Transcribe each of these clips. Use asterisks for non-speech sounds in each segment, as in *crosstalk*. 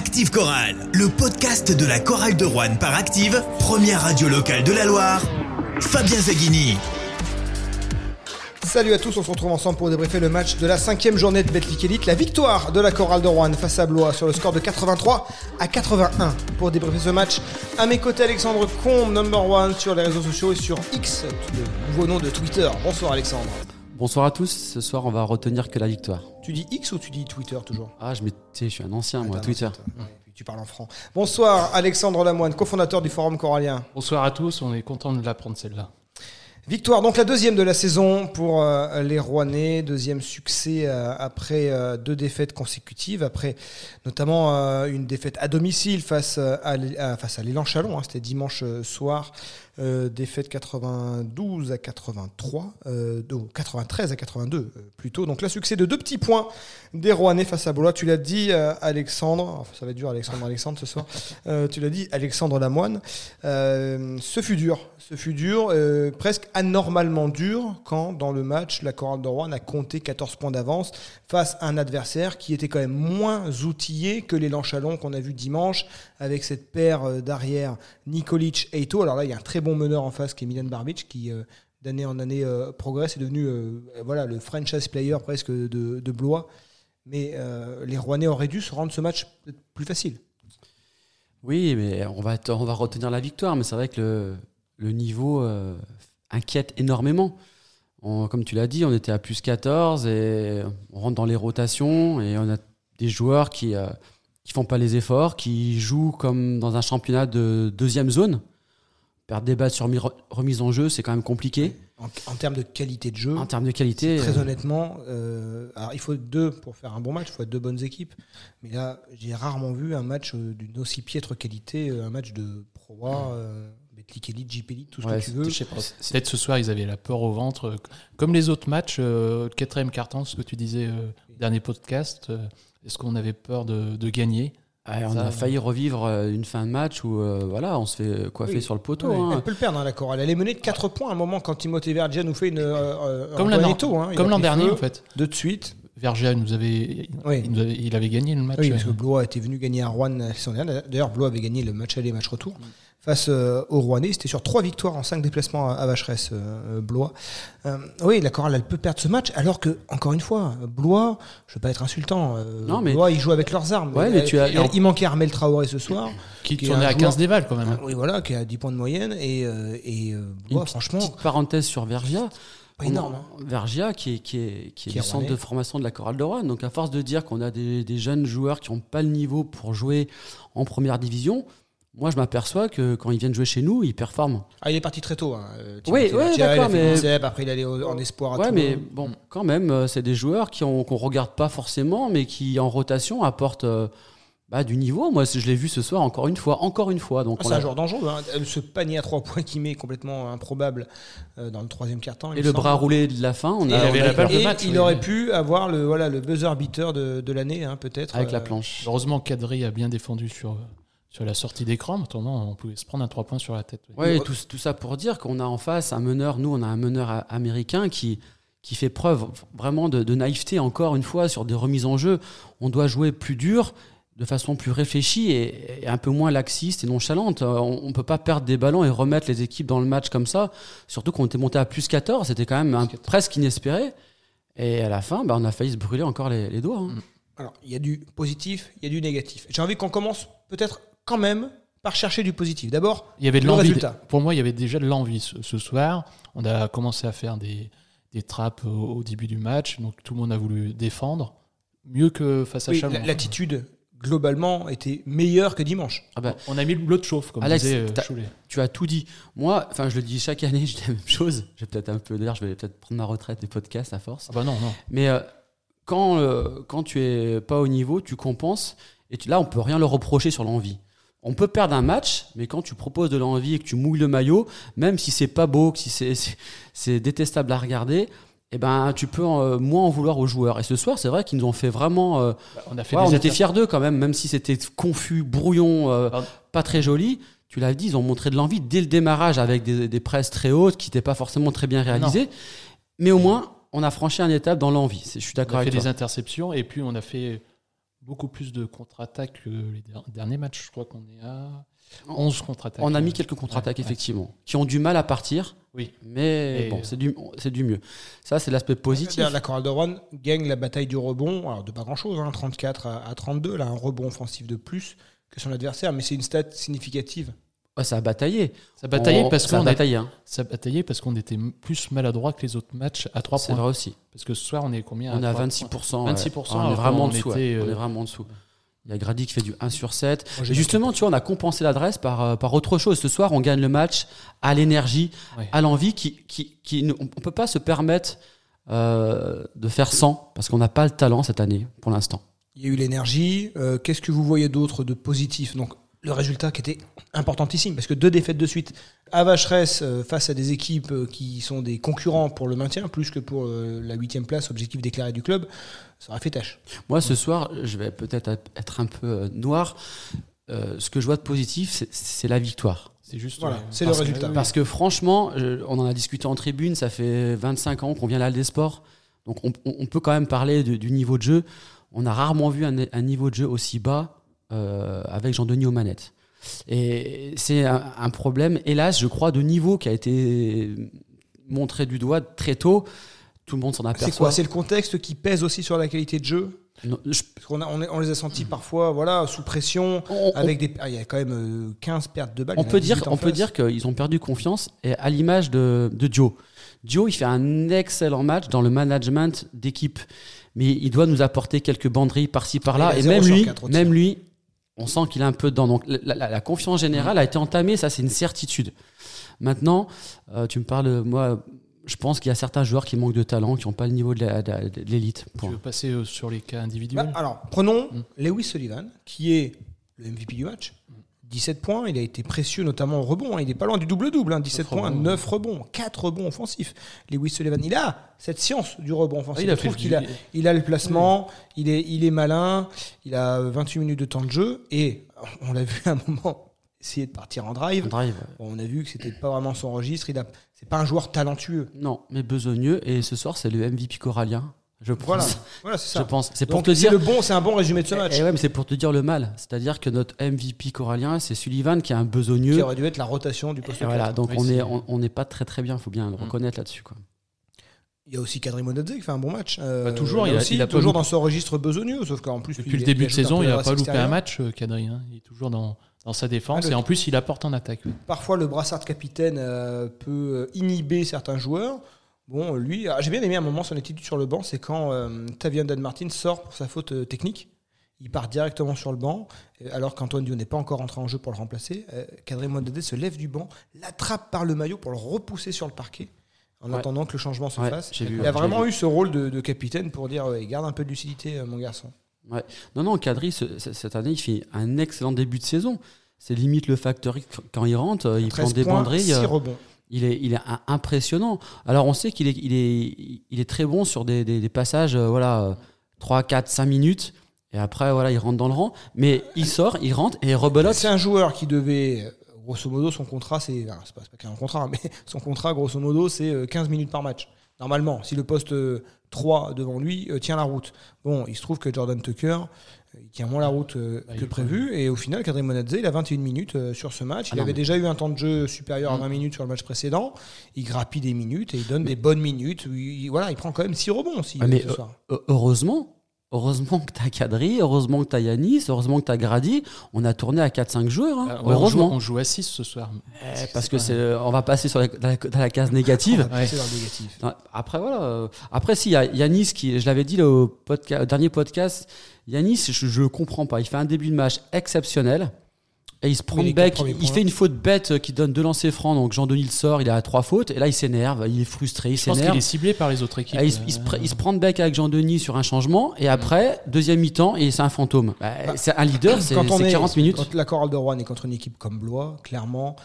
Active Chorale, le podcast de la chorale de Rouen par Active, première radio locale de la Loire. Fabien Zaghini. Salut à tous, on se retrouve ensemble pour débriefer le match de la cinquième journée de Betclic Elite, la victoire de la chorale de Rouen face à Blois sur le score de 83 à 81. Pour débriefer ce match, à mes côtés Alexandre Combe, number one sur les réseaux sociaux et sur X, le nouveau nom de Twitter. Bonsoir Alexandre. Bonsoir à tous. Ce soir, on va retenir que la victoire. Tu dis X ou tu dis Twitter toujours? Ah, je, je suis un ancien, moi, Twitter. Ouais, puis tu parles en franc. Bonsoir Alexandre Lamoine, cofondateur du Forum Corallien. Bonsoir à tous, on est content de l'apprendre celle-là. Victoire, donc la deuxième de la saison pour euh, les Rouennais, deuxième succès euh, après euh, deux défaites consécutives, après notamment euh, une défaite à domicile face à, face à l'élan Chalon, hein, c'était dimanche soir, euh, défaite 92 à 83, euh, non, 93 à 82 euh, plutôt. Donc là, succès de deux petits points des Rouennais face à Blois. Tu l'as dit, euh, Alexandre, ça va être dur, Alexandre, Alexandre ce soir. Tu l'as dit, Alexandre Lamoine. Ce fut dur, ce fut dur, presque anormalement dur quand dans le match la chorale de Rouen a compté 14 points d'avance face à un adversaire qui était quand même moins outillé que l'élan Chalon qu'on a vu dimanche avec cette paire d'arrière Nikolic et Ito. Alors là, il y a un très bon meneur en face qui est Milan Barbic qui euh, d'année en année euh, progresse est devenu euh, voilà le franchise player presque de, Blois. Mais les Rouennais auraient dû se rendre ce match plus facile. Oui, mais on va, on va retenir la victoire. Mais c'est vrai que le, le niveau inquiète énormément. Comme tu l'as dit, on était à plus 14 et on rentre dans les rotations et on a des joueurs qui ne font pas les efforts, qui jouent comme dans un championnat de deuxième zone. Perdre des balles sur mi- remise en jeu, c'est quand même compliqué. En, en termes de qualité de jeu, En termes de qualité, très euh, honnêtement, euh, alors il faut deux pour faire un bon match, il faut deux bonnes équipes. Mais là, j'ai rarement vu un match euh, d'une aussi piètre qualité, un match de Pro A, euh, Elite, JP Elite, tout ce Ouais, que tu veux. Peut-être ce soir, ils avaient la peur au ventre. Comme les autres matchs, euh, quatrième carton, ce que tu disais euh, dernier podcast, euh, est-ce qu'on avait peur de, de gagner? Ouais, on Ça, a failli revivre euh, une fin de match où euh, voilà, on se fait coiffer Oui. sur le poteau. Ouais, hein. Elle peut le perdre, hein, la chorale. Elle est menée de 4 points à un moment quand Timothée Vergia nous fait une. euh, euh, Comme l'an hein. Dernier, feu en fait. De de suite. Vergia nous avait, Oui. il, nous avait, il avait gagné le match. Oui, parce que euh, Blois était venu gagner à Rouen la saison dernière. D'ailleurs, Blois avait gagné le match aller, match retour face euh, aux Rouennais. C'était sur trois victoires en cinq déplacements à, à Vacheresse, euh, euh, Blois. Euh, oui, la chorale, elle peut perdre ce match, alors que, encore une fois, Blois, je veux pas être insultant, euh, Non, mais- Blois, ils jouent avec leurs armes. Ouais, mais tu as- il, il manquait Armel Traoré ce soir, qui qui est tournait un à joueur- 15 des balles quand même. oui, voilà, qui a 10 points de moyenne, et, et Une Blois, franchement, petite parenthèse sur Vergia. pas énorme. hein. Vergia, qui est, qui est, qui est Qui est le centre de formation de la chorale de Rouen. Donc, à force de dire qu'on a des, des jeunes joueurs qui n'ont pas le niveau pour jouer en première division, moi, je m'aperçois que quand ils viennent jouer chez nous, ils performent. Ah, il est parti très tôt. Hein, euh, Oui, ouais, d'accord, mais- après il est allé au- en espoir à Ouais, Toulon. mais bon, quand même, euh, c'est des joueurs qui ont- qu'on regarde pas forcément, mais qui, en rotation, apportent euh, bah, du niveau. Moi, je l'ai vu ce soir encore une fois. Encore une fois. Donc, Ah, c'est a- un joueur dangereux. hein. Ce panier à trois points qui met complètement improbable euh, dans le troisième quart-temps. il Et le semble. bras roulé de la fin, on Et a, il avait on a- la balle de et match, il oui. aurait pu avoir le, voilà, le buzzer beater de, de l'année, hein, peut-être. avec la planche. Heureusement, Kadri a bien défendu sur, sur la sortie d'écran. Maintenant, on pouvait se prendre un 3 points sur la tête. Ouais, et tout, tout ça pour dire qu'on a en face un meneur, nous on a un meneur américain qui, qui fait preuve vraiment de, de naïveté encore une fois sur des remises en jeu. On doit jouer plus dur, de façon plus réfléchie et, et un peu moins laxiste et nonchalante. Euh, On ne peut pas perdre des ballons et remettre les équipes dans le match comme ça, surtout qu'on était monté à plus 14, c'était quand même un- Plus 14. presque inespéré. Et à la fin, bah, on a failli se brûler encore les, les doigts. hein. Alors, il y a du positif, il y a du négatif. J'ai envie qu'on commence peut-être quand même par chercher du positif. D'abord, Il y avait de Le l'envie. résultat. Pour moi, il y avait déjà de l'envie ce, ce soir. On a commencé à faire des, des trappes au, au début du match, donc tout le monde a voulu défendre. Mieux que face à oui, Chalon. l'attitude globalement était meilleure que dimanche. Ah bah, On a mis l'eau de chauffe, comme Alex, disait euh, tu as tout dit. Moi, enfin, je le dis chaque année, *laughs* je dis la même chose. Je vais peut-être un peu, d'ailleurs, je vais peut-être prendre ma retraite des podcasts à force. Ah bah non, non. Mais euh, quand, euh, quand tu es pas au niveau, tu compenses. Et tu- là, on peut rien leur reprocher sur l'envie. On peut perdre un match, mais quand tu proposes de l'envie et que tu mouilles le maillot, même si c'est pas beau, que si c'est- détestable à regarder, eh ben, tu peux euh, moins en vouloir aux joueurs. Et ce soir, c'est vrai qu'ils nous ont fait vraiment. euh, Bah, On a fait ouais, des on était fiers d'eux quand même, même si c'était confus, brouillon, euh, pas très joli. Tu l'as dit, ils ont montré de l'envie dès le démarrage avec des, des presses très hautes qui n'étaient pas forcément très bien réalisées. Mais au moins, on a franchi un étape dans l'envie. Je suis On d'accord a fait avec des toi. interceptions et puis on a fait beaucoup plus de contre-attaques que les der- derniers matchs. Je crois qu'on est à 11 contre-attaques. On a mis quelques contre-attaques, Ouais, ouais. effectivement, qui ont du mal à partir, Oui. mais Et- bon, c'est du, c'est du mieux. Ça, c'est l'aspect positif. La chorale de Rouen gagne la bataille du rebond, alors de pas grand chose, 34 à, à 32, là, un rebond offensif de plus que son adversaire, mais c'est une stat significative. Ouais, ça a bataillé. Ça bataillait On- parce ça a qu'on a- bataillé, hein. ça bataillait parce qu'on était plus maladroit que les autres matchs à 3 C'est points. vrai aussi. Parce que ce soir, on est combien On est à trois 26%. points ouais. 26%, On est vraiment en dessous. était, ouais. On est vraiment en dessous. Il y a Grady qui fait du 1 sur 7. Moi, justement, tu vois, on a compensé l'adresse par, euh, par autre chose. Ce soir, on gagne le match à l'énergie, Ouais. à l'envie, qui, qui, qui, on ne peut pas se permettre euh, de faire 100 parce qu'on n'a pas le talent cette année, pour l'instant. Il y a eu l'énergie. euh, Qu'est-ce que vous voyez d'autre de positif? Donc, le résultat qui était importantissime, parce que deux défaites de suite à Vacheresse euh, face à des équipes euh, qui sont des concurrents pour le maintien, plus que pour euh, la huitième place, objectif déclaré du club, ça aurait fait tâche. Moi, ce soir, je vais peut-être être un peu noir. Euh, ce que je vois de positif, c'est- la victoire. C'est juste. Voilà, c'est le Parce que- résultat. Parce que franchement, je- on en a discuté en tribune, ça fait 25 ans qu'on vient à l'Al des Sports. Donc on, peut quand même parler de- du niveau de jeu. On a rarement vu un, un niveau de jeu aussi bas avec Jean-Denis aux manettes. Et c'est un, un problème, hélas, je crois, de niveau qui a été montré du doigt très tôt. Tout le monde s'en C'est aperçoit. quoi C'est le contexte qui pèse aussi sur la qualité de jeu Non, je- Parce qu'on a- on, les a sentis parfois voilà, sous pression, on- on- avec des. ah, Il y a quand même euh, 15 pertes de balles. On peut dire, 18 en on peut dire qu'ils ont perdu confiance et à l'image de, de Joe. Joe, il fait un excellent match dans le management d'équipe, mais il doit nous apporter quelques banderilles par-ci par-là. Et même lui, même lui, on sent qu'il est un peu dedans. Donc la, la- la confiance générale a été entamée, ça c'est une certitude. Maintenant, euh, tu me parles, moi, je pense qu'il y a certains joueurs qui manquent de talent, qui n'ont pas le niveau de l'élite. Tu veux passer euh, sur les cas Bah, individuels alors, prenons Mm. Lewis Sullivan, qui est le MVP du match. 17 points, il a été précieux notamment au rebond. hein. Il n'est pas loin du double-double. hein. 17 Neuf points, rebonds. 9 rebonds, 4 rebonds offensifs. Lewis Sullivan, il a cette science du rebond offensif. Ah, il a Je trouve fait qu'il du- a, il a le placement, il, est, il est malin, il a 28 minutes de temps de jeu. Et on l'a vu à un moment essayer de partir en drive. Drive. Bon, on a vu que c'était pas vraiment son registre. Il a, c'est pas un joueur talentueux. Non, mais besogneux. Et ce soir, c'est le MVP corallien. Je pense. Voilà, voilà c'est Je ça. pense. C'est pour te dire. le bon, c'est un bon résumé de ce match. Eh ouais, mais c'est pour te dire le mal. C'est-à-dire que notre MVP corallien, c'est Sullivan qui est un besogneux. Qui aurait dû être la rotation du poste voilà, 4. donc Oui, on n'est pas très très bien, il faut bien le Mm. reconnaître là-dessus. Quoi. Il y a aussi Kadri Monadze qui fait un bon match. Euh, Bah, toujours, il a- aussi, il a pas toujours dans ce registre besogneux, sauf qu'en plus Depuis il- le début de saison, il n'a pas loupé un match, euh, Kadri. hein. Il est toujours dans, dans sa défense Ah, et en plus, il apporte en attaque. Parfois, le brassard de capitaine euh, peut inhiber certains joueurs. Bon, lui, ah, j'ai bien aimé un moment son attitude sur le banc, c'est quand euh, Tavian Dan Martin sort pour sa faute euh, technique. Il part directement sur le banc, euh, alors qu'Antoine Dion n'est pas encore entré en jeu pour le remplacer. Euh, Kadri Monadze se lève du banc, l'attrape par le maillot pour le repousser sur le parquet, en Ouais. attendant que le changement se Ouais, fasse. vu, Il a vraiment eu ce rôle de, de capitaine pour dire ouais, garde un peu de lucidité, euh, mon garçon. Non, non, Kadri, ce- ce- cette année, il fait un excellent début de saison. C'est limite le facteur quand il rentre, il 13 prend des points, banderilles. 6 euh, rebonds. Il est, il est impressionnant. Alors on sait qu'il est, il est, il est très bon sur des, des- passages, euh, voilà, euh, 3, 4, 5 minutes. Et après, voilà, il rentre dans le rang. Mais il sort, il rentre et rebelote. C'est un joueur qui devait, euh, grosso modo, son contrat, c'est. C'est pas, pas contrat, *laughs* mais son contrat, grosso modo, c'est euh, 15 minutes par match. Normalement, si le poste euh, 3 devant lui euh, tient la route. Bon, il se trouve que Jordan Tucker, euh, il tient moins la route euh, Bah, que prévu. Et au final, Kadri Monadze, il a 21 minutes euh, sur ce match. Ah il avait mais- déjà eu un temps de jeu supérieur à Mm. 20 minutes sur le match précédent. Il grappille des minutes et il donne des bonnes minutes. Il, voilà, il prend quand même 6 rebonds aussi mais, euh, ce soir. Euh, Heureusement, heureusement que t'as Kadri, heureusement que t'as Yanis, heureusement que t'as Grady. On a tourné à 4-5 joueurs. hein. On, joue, heureusement. on joue à 6 ce soir. Eh, parce que c'est, euh, on va passer sur la, dans la- dans la case négative. On va passer dans le négatif. Non, Après, voilà. euh, Après, si, y a Yanis qui, je l'avais dit là, au, podca- au dernier podcast, Yanis, je, je le comprends pas. Il fait un début de match exceptionnel. Et il se prend de bec, il fait une faute bête euh, qui donne deux lancers francs. Donc Jean-Denis le sort, il à trois fautes. Et là, il s'énerve, il est frustré, il Je pense qu'il s'énerve. est ciblé par les autres équipes. Il, se- il se Euh, il se prend de bec avec Jean-Denis sur un changement. Et après, deuxième mi-temps, et c'est un fantôme. Bah, c'est un leader, c'est quand on c'est est 40 minutes. Quand la chorale de Rouen est contre une équipe comme Blois, clairement,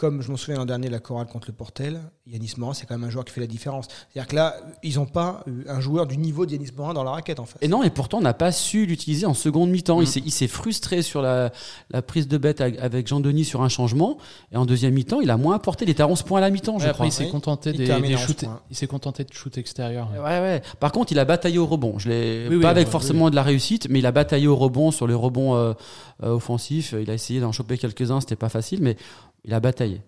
comme je m'en souviens l'an dernier, la chorale contre le Portel, Yanis Morin, c'est quand même un joueur qui fait la différence. C'est-à-dire que là, ils n'ont pas un joueur du niveau de Yanis Morin dans la raquette en face. Et non, et pourtant, on n'a pas su l'utiliser en seconde mi-temps. Mm. Il s'est- Il s'est frustré sur la, la prise de bête avec Jean-Denis sur un changement. Et en deuxième mi-temps, il a moins apporté. Il était à 11 points à la mi-temps, je crois. il s'est Oui. contenté des, des à 11 shoots- points. Il s'est contenté de shoot extérieur. Ouais, ouais. Par contre, il a bataillé au rebond. Je l'ai Oui, oui, pas avec oui, forcément de la réussite, mais il a bataillé au rebond sur le rebond euh, euh, offensif. Il a essayé d'en choper quelques-uns, c'était pas facile, mais il a bataillé.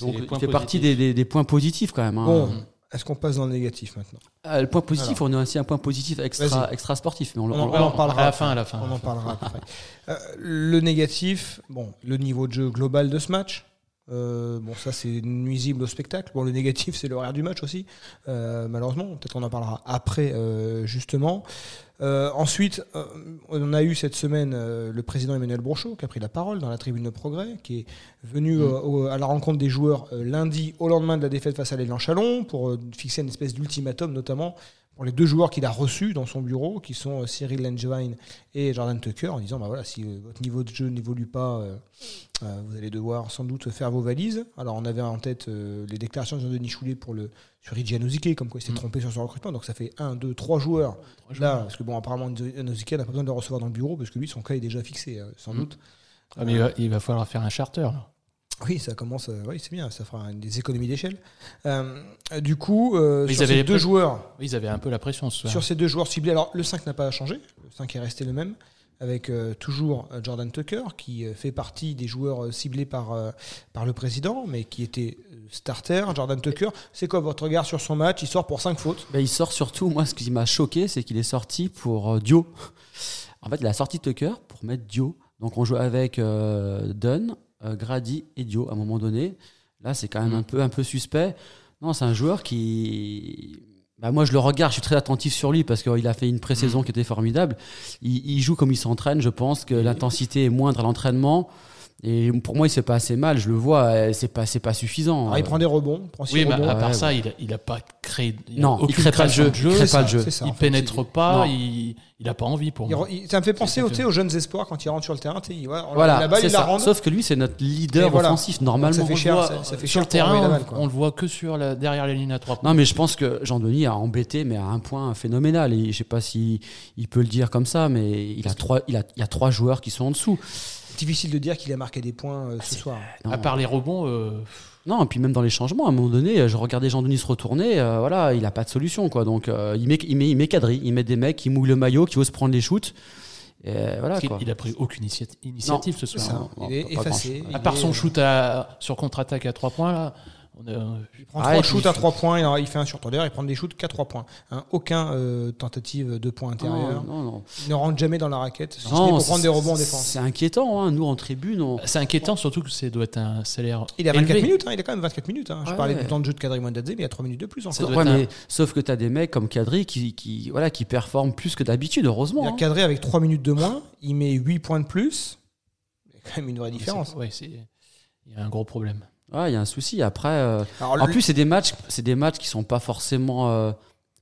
Donc, il fait partie des, des- des points positifs quand même. hein. Bon, est-ce qu'on passe dans le négatif maintenant? Ah, le point positif, on a aussi un point positif extra, extra sportif, mais on, en on- parle. on- parlera à la après. fin, à la fin. On en parlera après. Euh, le négatif, bon, le niveau de jeu global de ce match. Euh, bon, ça c'est nuisible au spectacle. Bon, le négatif, c'est l'horaire du match aussi. Euh, malheureusement, peut-être qu'on en parlera après, euh, justement. Ensuite, on a eu cette semaine le président Emmanuel Brochot qui a pris la parole dans la tribune de progrès, qui est venu au- à la rencontre des joueurs lundi au lendemain de la défaite face à l'élan Chalon pour fixer une espèce d'ultimatum, notamment pour les deux joueurs qu'il a reçus dans son bureau, qui sont euh, Cyril Langevin et Jordan Tucker, en disant bah voilà, si euh, votre niveau de jeu n'évolue pas, euh, vous allez devoir sans doute faire vos valises. Alors on avait en tête euh, les déclarations de Jean-Denis Choulet pour le sur Anozike, comme quoi il s'est Mm. trompé sur son recrutement. Donc ça fait un, deux, trois joueurs Trois joueurs. là, parce que bon apparemment Anozike n'a pas besoin de le recevoir dans le bureau parce que lui son cas est déjà fixé, euh, sans Mm. doute. Ah, mais il, va, il va falloir faire un charter. là. Oui, ça commence. euh, oui, c'est bien, ça fera des économies d'échelle. Euh, du coup, euh, Ils sur avaient ces les deux joueurs, ils avaient un peu la pression ce soir. Sur ces deux joueurs ciblés, alors le 5 n'a pas changé, le 5 est resté le même, avec euh, toujours Jordan Tucker, qui euh, fait partie des joueurs euh, ciblés par, euh, par le président, mais qui était starter. Jordan Tucker, c'est quoi votre regard sur son match? Il sort pour 5 fautes. Ben, il sort surtout, moi ce qui m'a choqué, c'est qu'il est sorti pour euh, Dio. *laughs* En fait, il a sorti Tucker pour mettre Dio. Donc on joue avec euh, Dunn, Grady et Dio à un moment donné. Là, c'est quand même Mm. un, peu, un peu suspect. Non, c'est un joueur qui. Bah, moi, je le regarde, je suis très attentif sur lui parce qu'il a fait une pré-saison qui était formidable. Il, il joue comme il s'entraîne. Je pense que l'intensité est moindre à l'entraînement. Et pour moi, il se fait pas assez mal. Je le vois, euh, c'est pas, c'est pas suffisant. Alors, il prend des rebonds, il prend six Oui, mais rebonds. à part ouais, ça, il, a, il a pas créé. il a Non, il aucune crée pas le jeu. de Il jeu. crée pas le jeu. ça, il fait, pénètre pas. Il, il a pas envie pour il moi. il- ça me fait penser au- fait. aux jeunes espoirs quand ils rentrent sur le terrain. il- ouais, Voilà, la balle, c'est il la ça. rend. Sauf que lui, c'est notre leader voilà. offensif, normalement. Ça fait On cher, le voit, ça- ça fait sur cher le terrain, on, balle, quoi. on le voit que sur la, derrière la ligne à trois points. Non, mais je pense que Jean-Denis a embêté, mais à un point phénoménal. Et je sais pas si il peut le dire comme ça, mais il a trois, il a, il y a trois joueurs qui sont en dessous. Difficile de dire qu'il a marqué des points euh, ce soir. Non. À part les rebonds, euh, Non, et puis même dans les changements, à un moment donné, je regardais Jean-Denis se retourner, euh, voilà, il a pas de solution, quoi. Donc, euh, il met, il met, il met quadrille, il met des mecs qui mouillent le maillot, qui osent prendre les shoots. Et voilà, quoi. il a pris aucune initiati- initiative ce soir. ça. non, il est effacé. il À part est, son euh, shoot à, sur contre-attaque à 3 points, là, on a- Il prend Ah, shoots à fait- 3 points, il, en- il fait un sur trois. D'ailleurs, il prend des shoots qu'à 3 points. Hein, aucun euh, tentative de points intérieurs. Non, non, non. Il ne rentre jamais dans la raquette, si Non, pour c'est- prendre des rebonds en défense. C'est inquiétant, hein. nous en tribune. on- c'est inquiétant, surtout que ça doit être un salaire. Il a 24 élevé. minutes, hein, il a quand même 24 minutes. hein. Je Ouais, parlais ouais. du temps de jeu de Kadri Mwandadze, mais il y a 3 minutes de plus encore. Ouais, un- mais, sauf que tu as des mecs comme Kadri qui, qui, voilà, qui performent plus que d'habitude, Il heureusement. a hein. cadré avec 3 minutes de moins, il met 8 points de plus. Il y a quand même une vraie différence. Il y a un gros problème. Ouais, il y a un souci. Après, euh, Alors, en le- plus, c'est des matchs, c'est des matchs qui sont pas forcément, euh,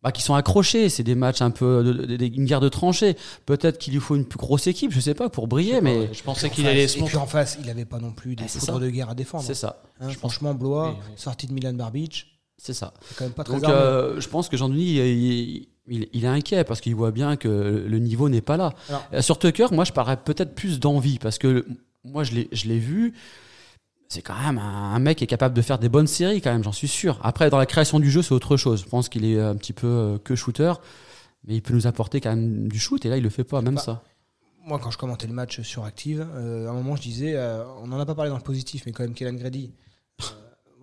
bah, qui sont accrochés. C'est des matchs un peu, de- de- de- une guerre de tranchées. Peut-être qu'il lui faut une plus grosse équipe, je sais pas, pour briller, mais je pensais en qu'il allait se Et puis montrer. en face, il n'avait pas non plus des Ah, foudres de guerre à défendre. c'est ça, Hein, Je pense- franchement, Blois, Oui, oui. sorti de Milan Barbic, c'est ça. c'est quand même pas très Donc, euh, je pense que Jean-Denis, il, il- il est inquiet parce qu'il voit bien que le niveau n'est pas là. Alors- Sur Tucker, moi, je parlerais peut-être plus d'envie parce que moi, je l'ai, je l'ai vu. C'est quand même un, mec qui est capable de faire des bonnes séries, quand même, j'en suis sûr. Après, dans la création du jeu, c'est autre chose. Je pense qu'il est un petit peu euh, que shooter, mais il peut nous apporter quand même du shoot et là, il le fait pas, même Bah, ça. Moi, quand je commentais le match sur Active, euh, à un moment, je disais, euh, on n'en a pas parlé dans le positif, mais quand même, Kellan Grady. euh,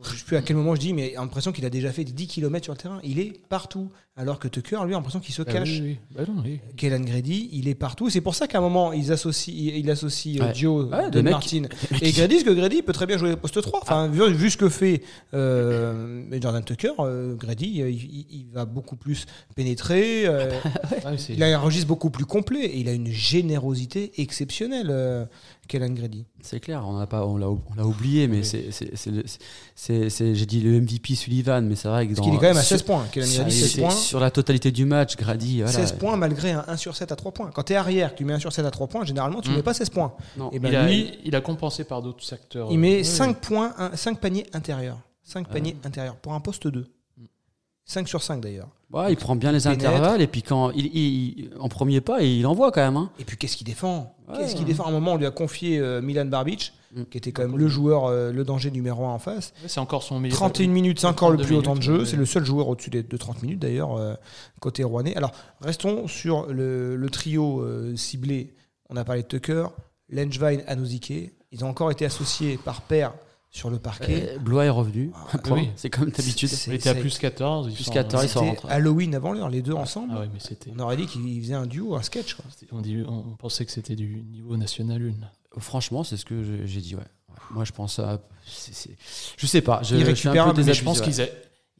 je ne sais plus à quel moment je dis, mais l'impression qu'il a déjà fait 10 km sur le terrain. Il est partout. Alors que Tucker, lui, a l'impression qu'il se Ah cache. oui, oui. Bah non, oui. Kellan Grady, il est partout. C'est pour ça qu'à un moment, ils associent, il associe euh, Ouais. Dio, Ouais, de Martin mecs et Grady, parce que Grady peut très bien jouer poste 3. Enfin, vu, vu ce que fait euh, Jordan Tucker, euh, Grady, euh, il, il- il va beaucoup plus pénétrer. euh, *laughs* Ah il a un registre beaucoup plus complet et il a une générosité exceptionnelle, euh, Kellan Grady. C'est clair, on l'a pas, on l'a, on l'a oublié, mais Oui. c'est, j'ai dit le MVP Sullivan, mais c'est vrai que Parce qu'il est quand même à sur- 16 points. Kylian sur, Grady, 16 c'est- points. sur la totalité du match, Grady, voilà. 16 points malgré un 1 sur 7 à 3 points. Quand tu es arrière, que tu mets 1 sur 7 à 3 points, généralement, tu ne Mm. mets pas 16 points. Non. Et ben il, a, lui, il a compensé par d'autres secteurs. il met Oui, 5 points, 5 paniers intérieurs. 5 Ouais. paniers intérieurs pour un poste 2. Mm. 5 sur 5 d'ailleurs. Ouais, il prend bien les pénètre. intervalles et puis quand il, il- il- en premier pas, il envoie quand même. Hein. Et puis qu'est-ce qu'il défend? Ouais, Qu'est-ce qu'il défend? À un moment, on lui a confié euh, Milan Barbic, Mm. qui était quand même le joueur, euh, le danger numéro 1 en face. Ouais, C'est encore son meilleur. 31 minutes, c'est encore le 32 plus haut temps de jeu. ouais. C'est le seul joueur au-dessus des- de 30 minutes d'ailleurs, euh, côté rouennais. Alors, restons sur le, le trio euh, ciblé. On a parlé de Tucker, Lenchwein, Anozike. Ils ont encore été associés par paire sur le parquet. Euh, Blois est revenu. Ah, *laughs* oui. C'est comme d'habitude. Il était à plus 14. ils Plus sont- 14, ils sont rentrés. Halloween avant l'heure, les deux ensemble. Ah ouais, mais c'était. On aurait dit qu'ils faisaient un duo, un sketch. Quoi. On, dit- on pensait que c'était du niveau national 1. Franchement, c'est ce que j'ai dit. Ouais. Ouais. Moi, je pense à. c'est- c'est- Je sais pas. Je, je suis un peu mais je pense ouais. qu'ils a-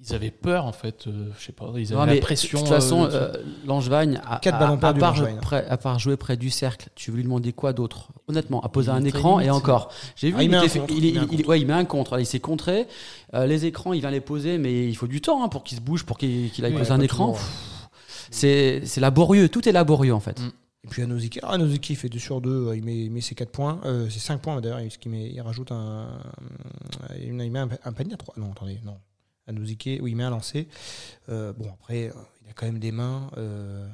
ils avaient peur, en fait. euh, je sais pas, ils avaient mais la pression. De toute façon, euh, euh, Langevin, à, Quatre à- ballons à perdus, part, près- à part jouer près du cercle, tu veux lui demander quoi d'autre? Honnêtement, à poser Il un écran et encore. J'ai vu, Ah, il met un fait- contre, il, il il- il- ouais, il met un contre. Il s'est contré. Euh, les écrans, il vient les poser, mais il faut du temps hein, pour qu'il se bouge, pour qu'il qu'il aille Oui, poser un écran. C'est c'est laborieux. Tout est laborieux en fait. Mm. Et puis Anoziki, ah, Anoziki fait 2 sur 2, il met, il met ses 4 points, euh, c'est 5 points d'ailleurs, qu'il met- il rajoute un, il met un, un panier à 3. Non, attendez, non. Anoziki, oui, il met un lancé. Euh, bon, après, euh, il a quand même des mains. Euh,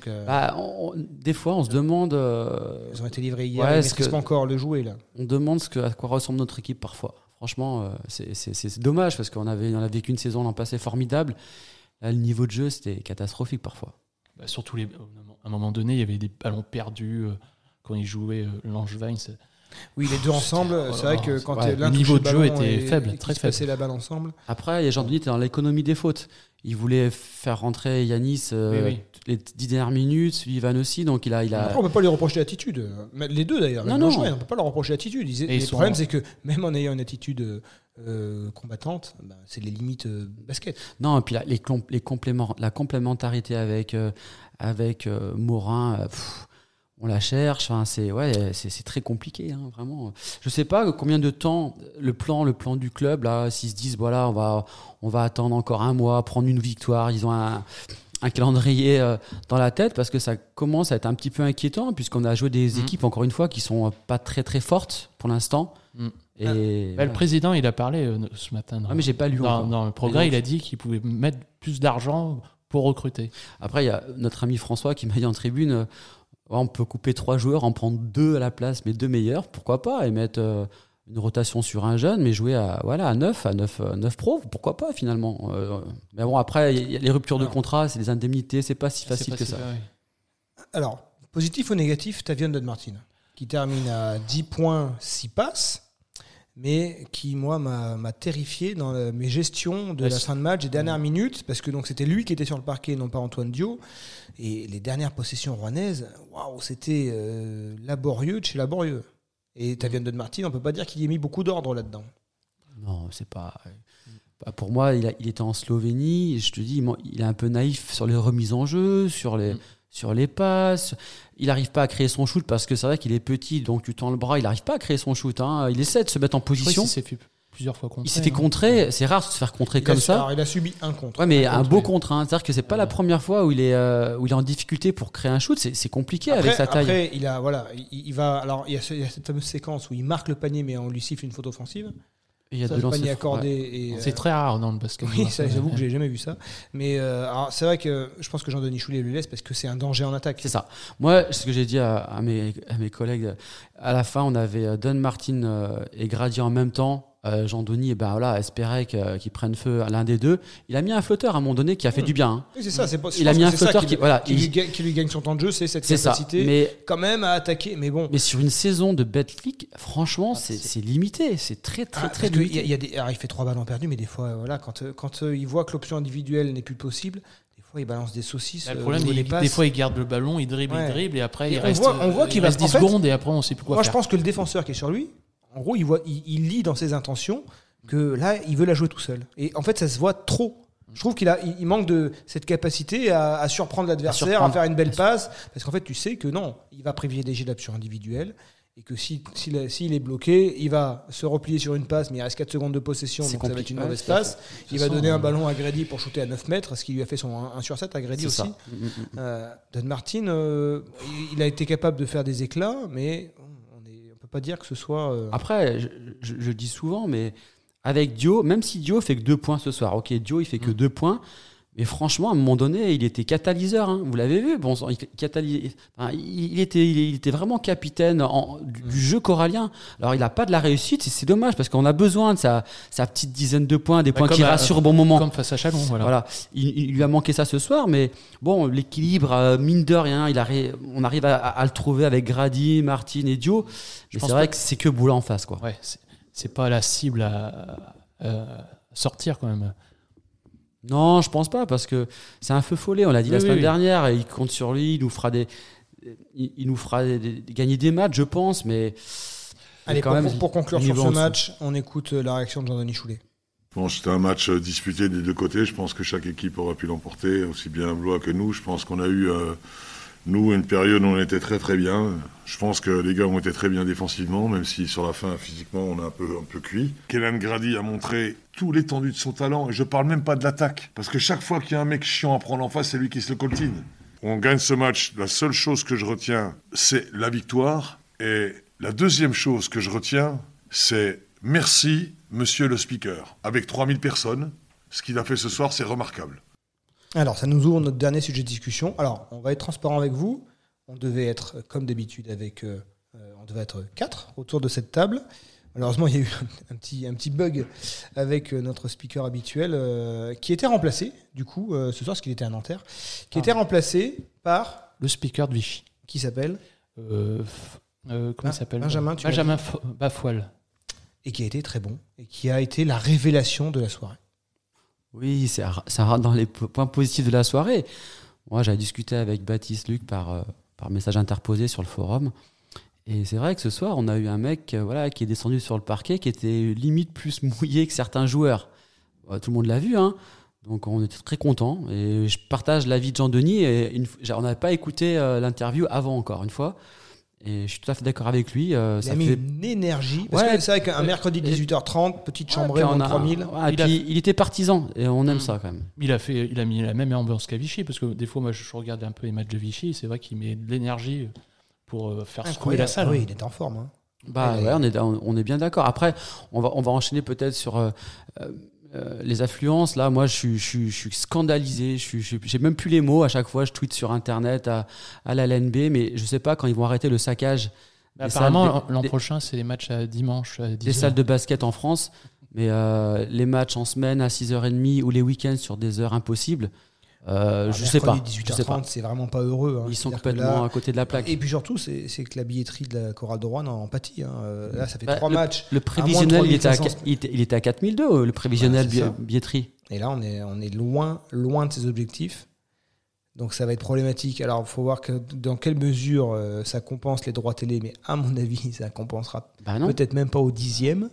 que Bah, on- on- des fois, on se demande, euh, ils ont été livrés hier, ouais, ils que- pas encore le jouet là. on demande ce que, à quoi ressemble notre équipe parfois. Franchement, euh, c'est- c'est c'est dommage parce qu'on avait, on a vécu une saison l'an passé formidable. Là, le niveau de jeu, c'était catastrophique parfois. bah, surtout, les, à un moment donné, il y avait des ballons perdus euh, quand ils jouaient euh, Langevin. Oui, les deux ensemble, oh c'est vrai que quand ouais, l'un le niveau de jeu ballon était et- faible, et très se faible. passaient la balle ensemble. Après, Jean-Denis était dans l'économie des fautes. Il voulait faire rentrer Yanis euh, Oui, oui. les dix dernières minutes, Sullivan aussi, donc il a, il a, Après, on peut pas lui reprocher l'attitude. Les deux d'ailleurs. Non, non. Langevin, on peut pas leur reprocher l'attitude. Le sont- problème, c'est que même en ayant une attitude euh, combattante, bah, c'est les limites euh, basket. Non, et puis la, les, com- les compléments, la complémentarité avec, euh, avec euh, Morin, euh, pff, on la cherche. Enfin, c'est ouais, c'est très compliqué, hein, vraiment. Je sais pas combien de temps le plan, le plan du club là, s'ils se disent voilà, on va, on va attendre encore un mois, prendre une victoire. Ils ont un, un calendrier euh, dans la tête parce que ça commence à être un petit peu inquiétant puisqu'on a joué des Mm. équipes encore une fois qui sont euh, pas très très fortes pour l'instant. Mm. Et Bah, voilà. Le président, il a parlé euh, ce matin. dans- Ah, mais j'ai pas lu dans, dans le progrès, il a dit qu'il pouvait mettre plus d'argent pour recruter. Après, il y a notre ami François qui m'a dit en tribune euh, on peut couper trois joueurs, en prendre deux à la place, mais deux meilleurs, pourquoi pas, et mettre euh, une rotation sur un jeune, mais jouer à, voilà, à 9, à 9, euh, 9 pro, pourquoi pas finalement. Euh, mais bon, après, il y a les ruptures de contrat, c'est des indemnités, c'est pas si facile pas que si- ça. Alors, positif ou négatif, Tavion Don Martin, qui termine à 10 points, 6 passes, mais qui, moi, m'a terrifié dans la- mes gestions de la fin de match, des dernières minutes, parce que donc c'était lui qui était sur le parquet, non pas Antoine Dio. Et les dernières possessions rouennaises, waouh, c'était euh, laborieux de chez laborieux. Et Tavion Don Martin, on peut pas dire qu'il y ait mis beaucoup d'ordre là-dedans. Non, c'est pas. bah, Pour moi, il, a- il était en Slovénie, et je te dis, il est un peu naïf sur les remises en jeu, sur les. Mm. Sur les passes, il n'arrive pas à créer son shoot parce que c'est vrai qu'il est petit, donc tu tends le bras, il n'arrive pas à créer son shoot. hein. Il essaie de se mettre en position. plusieurs fois contrer. Il s'est fait hein. contrer, c'est rare de se faire contrer Il comme a, ça. alors, il a subi un contre. Ouais, mais Un beau contre, hein. c'est-à-dire que c'est pas la première fois où il est euh, où il est en difficulté pour créer un shoot. C'est c'est compliqué Après, avec sa taille. après, il a voilà, il, il va alors il y, a ce- il y a cette fameuse séquence où il marque le panier mais on lui siffle une faute offensive. Il y a Ça, panier lancers- accordé ouais. et C'est euh, très rare dans le basket. Oui, *laughs* j'avoue que j'ai jamais vu ça. Mais euh, c'est vrai que je pense que Jean-Denis Choulet le laisse parce que c'est un danger en attaque. C'est ça. Moi, ce que j'ai dit à, à mes, à mes collègues, à la fin, on avait euh, Don Martin euh, et Grady en même temps. Euh, Jean-Denis, eh ben, voilà, espérait qu'ils prennent feu à l'un des deux. Il a mis un flotteur à un moment donné qui a fait Mm. du bien. hein. Oui, c'est ça. c'est pas- Il a mis un flotteur qui, qui, voilà, qui il- lui, gagne, qui lui gagne son temps de jeu, c'est cette c'est ça. capacité Mais quand même à attaquer. Mais bon, mais sur une saison de Betclic, franchement, Ah, c'est limité. C'est très très Ah, très limité. a, il y a des, alors, il fait trois ballons perdus, mais des fois, euh, voilà, quand, euh, quand euh, il voit que l'option individuelle n'est plus possible, des fois il balance des saucisses. Bah, le problème, il- des fois, il garde le ballon, il dribble, Ouais. il dribble, et après, Et il on reste, voit- on voit qu'il il va- reste en 10 fait, secondes, et après, on sait plus quoi Moi, je pense que le défenseur qui est sur lui, en gros, il, voit, il, il lit dans ses intentions que là, il veut la jouer tout seul. Et en fait, ça se voit trop. Je trouve qu'il a, il manque de cette capacité à, à surprendre l'adversaire, à, faire une belle passe, parce qu'en fait, tu sais que non, il va privilégier l'option individuelle. et que si- s'il s'il est bloqué, il va se replier sur une passe, mais il reste 4 secondes de possession, donc ça va être une mauvaise passe. Il va donner un ballon à Grady pour shooter à 9 mètres, ce qui lui a fait son 1 sur 7 à Grady aussi. Euh, Dan Martin, euh, il- a été capable de faire des éclats, mais pas dire que ce soit. euh, Après, je, je- je dis souvent, mais avec Dio, même si Dio fait que deux points ce soir, ok, Dio il fait que Mm. deux points, mais franchement, à un moment donné, il était catalyseur. hein. Vous l'avez vu, bon, il, cataly- enfin, il, était, il était vraiment capitaine en- du, du jeu corallien. Alors, il n'a pas de la réussite, c'est dommage parce qu'on a besoin de sa, sa petite dizaine de points, des Bah, points qui à- rassurent au bon moment. Comme face à Chalon, voilà. Voilà, il, il lui a manqué ça ce soir, mais bon, l'équilibre, euh, mine de rien, il arri- on arrive à, à le trouver avec Grady, Martin et Dio. Mais c'est vrai que c'est que Boula en face, quoi. Ouais, c'est- pas la cible à, à sortir quand même. Non, je pense pas, parce que c'est un feu follet, on l'a dit la semaine oui, oui. dernière, et il compte sur lui, il nous fera des. Il, il nous fera des- des- gagner des matchs, je pense, mais. Allez, quand pour, même, pour conclure sur ce match, on écoute euh, la réaction de Jean-Denis Choulet. Bon, c'était un match euh, disputé des deux côtés. Je pense que chaque équipe aurait pu l'emporter, aussi bien Blois que nous. Je pense qu'on a eu, euh, nous, une période où on était très très bien. Je pense que les gars ont été très bien défensivement, même si sur la fin, physiquement, on a un peu, un peu cuit. Kellan Grady a montré tout l'étendue de son talent, et je parle même pas de l'attaque. Parce que chaque fois qu'il y a un mec chiant à prendre en face, c'est lui qui se le coltine. On gagne ce match. La seule chose que je retiens, c'est la victoire. Et la deuxième chose que je retiens, c'est merci, monsieur le speaker. Avec 3000 personnes, ce qu'il a fait ce soir, c'est remarquable. Alors, ça nous ouvre notre dernier sujet de discussion. Alors, on va être transparent avec vous. On devait être, comme d'habitude, avec. euh, euh, on devait être quatre autour de cette table. Malheureusement, il y a eu *laughs* un, petit, un petit bug avec euh, notre speaker habituel euh, qui était remplacé, du coup, euh, ce soir, parce qu'il était à Nanterre, qui était remplacé par. Le speaker de Vichy. Qui s'appelle Euh, comment Ben- il s'appelle? Benjamin, tu Benjamin Fo- Bafoil. Et qui a été très bon. Et qui a été la révélation de la soirée. Oui, ça, ça rentre dans les po- points positifs de la soirée. Moi, j'avais discuté avec Baptiste Luc par, euh, par message interposé sur le forum. Et c'est vrai que ce soir, on a eu un mec euh, voilà, qui est descendu sur le parquet qui était limite plus *laughs* mouillé que certains joueurs. Euh, tout le monde l'a vu, hein. Donc on était très contents. Et je partage l'avis de Jean-Denis. Et on n'avait pas écouté l'interview avant, encore une fois. Et je suis tout à fait d'accord avec lui. euh, Il ça a mis fait- une énergie. Parce Ouais. que c'est vrai qu'un mercredi Et- 18h30, petite Ouais, chambrée en on a- 3000. ouais, et Il a- il était partisan. Et on aime Mm. ça quand même. Il a, fait, il a mis la même ambiance qu'à Vichy, parce que des fois, moi, je regarde un peu les matchs de Vichy, c'est vrai qu'il met de l'énergie pour euh, faire secouer la salle. Ah oui, il est en forme. hein. Bah Ouais, on est, on on est bien d'accord. Après, on va, on va enchaîner peut-être sur euh, euh, les affluences. Là, moi, je suis, je suis, je suis scandalisé. Je j'ai même plus les mots. À chaque fois, je tweete sur Internet à, à la LNB, mais je sais pas quand ils vont arrêter le saccage des apparemment, l'an prochain, c'est les matchs à dimanche à 10 des salles de basket en France. Mais euh, les matchs en semaine à 6h30 ou les week-ends sur des heures impossibles, euh, Alors, je sais pas. mercredi, Je sais pas. 18h30, c'est vraiment pas heureux. hein. Ils sont complètement là- à côté de la plaque. Et puis surtout, c'est que la billetterie de la chorale de Rouen en pâtit. hein. Euh, Là, ça fait Bah, trois matchs. Le prévisionnel, il était, à, 3500. il était, à 4002, le prévisionnel Ouais, billetterie. Et là, on est, on est loin, loin de ses objectifs. Donc ça va être problématique. Alors, il faut voir que dans quelle mesure euh, ça compense les droits télé, mais à mon avis, *laughs* ça compensera Bah peut-être même pas au dixième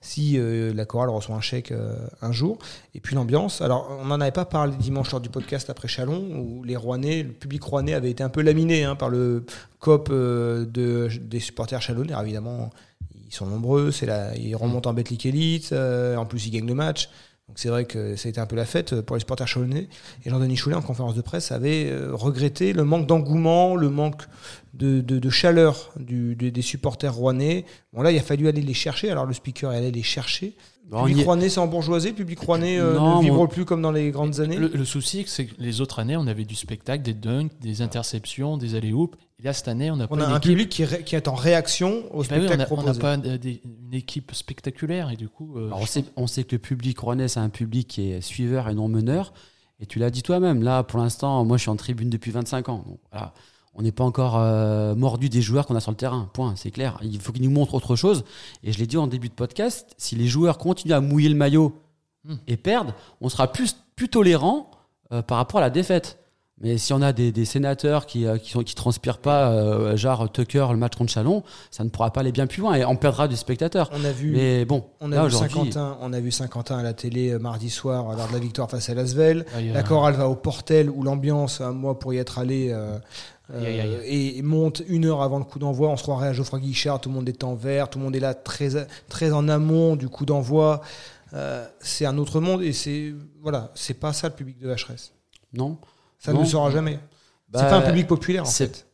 si euh, la chorale reçoit un chèque euh, un jour. Et puis l'ambiance. Alors, on n'en avait pas parlé dimanche lors du podcast après Chalon, où les Rouennais, le public rouennais avait été un peu laminé hein, par le COP de, des supporters chalonnais. Alors, évidemment, ils sont nombreux, c'est ils remontent en Betclic Elite, en plus ils gagnent le match. Donc c'est vrai que ça a été un peu la fête pour les supporters chalonnais. Et Jean-Denis Choulet, en conférence de presse, avait euh, regretté le manque d'engouement, le manque de, de- de chaleur du- des- des supporters rouennais. Bon là, il a fallu aller les chercher. Alors le speaker est allé les chercher. Bon, Le on y public rouennais, c'est en bourgeoisie. Le public rouennais euh, Non, ne vibre plus comme dans les grandes années. Le, le souci, c'est que les autres années, on avait du spectacle, des dunks, des interceptions, des alley-oops. Et là, cette année, on pas on a une un équipe- public qui, ré- qui est en réaction au Bah oui, spectacle on a- on n'a pas euh, des- une équipe spectaculaire. Et du coup, euh, Alors, on, sait, on sait que le public rouennais, c'est un public qui est suiveur et non meneur. Et tu l'as dit toi-même, là, pour l'instant, moi, je suis en tribune depuis 25 ans. Donc, voilà, on n'est pas encore euh, mordu des joueurs qu'on a sur le terrain. Point, c'est clair. Il faut qu'ils nous montrent autre chose. Et je l'ai dit en début de podcast, si les joueurs continuent à mouiller le maillot Hmm. et perdent, on sera plus, plus tolérant euh, par rapport à la défaite. Mais si on a des, des sénateurs qui euh, qui, sont, qui transpirent pas, euh, genre Tucker le match contre Chalon, ça ne pourra pas aller bien plus loin et on perdra des spectateurs. On a vu, Mais bon, on là a vu Saint-Quentin, on a vu Saint-Quentin à la télé euh, mardi soir lors de la victoire face à Lasvel. La chorale va au Portel où l'ambiance, moi pour y être allé, euh, et, et monte une heure avant le coup d'envoi. On se croirait à Geoffroy Guichard, tout le monde est en vert, tout le monde est là très, très en amont du coup d'envoi. Euh, c'est un autre monde et c'est voilà, c'est pas ça le public de HRS. non. Ça Non. ne le sera jamais. Bah, c'est pas un public populaire en fait.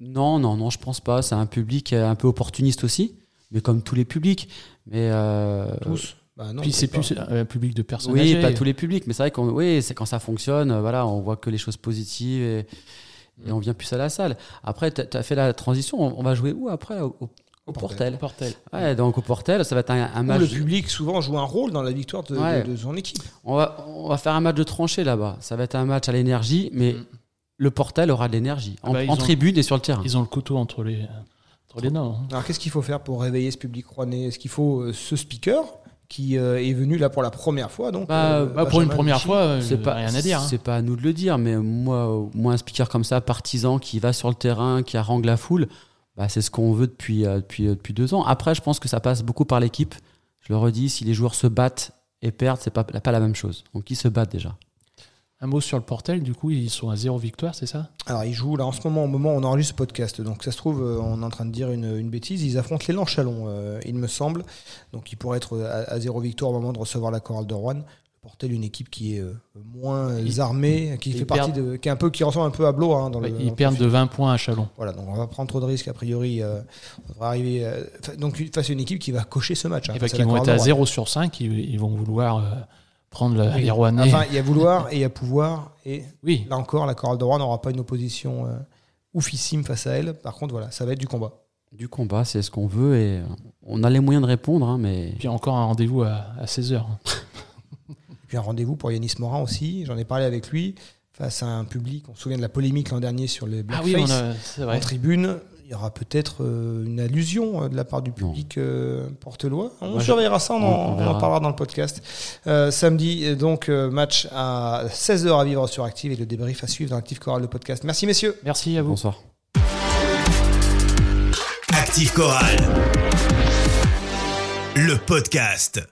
Non, non, non, je pense pas. C'est un public euh, un peu opportuniste aussi, mais comme tous les publics. Mais euh, Tous. Bah non, Puis c'est plus un public de personnes Oui, âgées. pas tous les publics, mais c'est vrai qu'on, oui, c'est quand ça fonctionne, euh, voilà, on voit que les choses positives et, et on vient plus à la salle. Après, tu as fait la transition, on, on va jouer où après? Au, au- au Portel. Portel. Portel. Ouais, donc au Portel, ça va être un, un Où match. le public souvent joue un rôle dans la victoire de, Ouais. de- de son équipe. On va, on va faire un match de tranchée là-bas. Ça va être un match à l'énergie, mais Mm. le Portel aura de l'énergie en, Ah bah, ils en ont- tribune et sur le terrain. Ils ont le couteau entre les, entre les dents. hein. Alors qu'est-ce qu'il faut faire pour réveiller ce public rouennais? Est-ce qu'il faut euh, ce speaker qui euh, est venu là pour la première fois donc Bah, euh, Bah, pour une première Vichy? fois, c'est pas rien à dire. hein. C'est pas à nous de le dire, mais moi, moi, un speaker comme ça, partisan, qui va sur le terrain, qui harangue la foule, bah, c'est ce qu'on veut depuis, euh, depuis, euh, depuis deux ans. Après, je pense que ça passe beaucoup par l'équipe. Je le redis, si les joueurs se battent et perdent, c'est pas, pas la même chose. Donc, ils se battent déjà. Un mot sur le Portel, du coup, ils sont à zéro victoire, c'est ça? Alors ils jouent là en ce moment, au moment où on enregistre ce podcast. Donc ça se trouve, euh, on est en train de dire une, une bêtise. Ils affrontent l'élan Chalon, euh, il me semble. Donc ils pourraient être à, à zéro victoire au moment de recevoir la chorale de Rouen. Le Portel, une équipe qui est euh, moins euh, Ils- armée, qui ils fait partie de, qui est un peu, qui ressemble un peu à Blois hein, dans le. Ouais, dans Ils perdent de 20 points à Chalon. Voilà, donc on va prendre trop de risques a priori. euh, on devrait arriver euh, donc face à une équipe qui va cocher ce match. hein, Et bah, à la vont être à de Rouen. 0 sur 5, ils, ils vont vouloir euh, prendre le- Oui. Enfin, il y a vouloir et il y a pouvoir et oui, Là encore, la chorale de Rouen n'aura pas une opposition euh, oufissime face à elle. Par contre, voilà, ça va être du combat. Du combat, c'est ce qu'on veut et on a les moyens de répondre, hein, mais puis encore un rendez-vous à, 16h. Et puis un rendez-vous pour Yanis Morin aussi. J'en ai parlé avec lui face à un public. On se souvient de la polémique l'an dernier sur les Ah blackface oui, on a- c'est en tribune. Il y aura peut-être euh, une allusion euh, de la part du public euh, portelois. On Moi, surveillera ça, on, en- on- on on en parlera dans le podcast. Euh, samedi, donc, match à 16h à vivre sur Active et le débrief à suivre dans Active Chorale, le podcast. Merci, messieurs. Merci à vous. bonsoir. Active Chorale. Le podcast.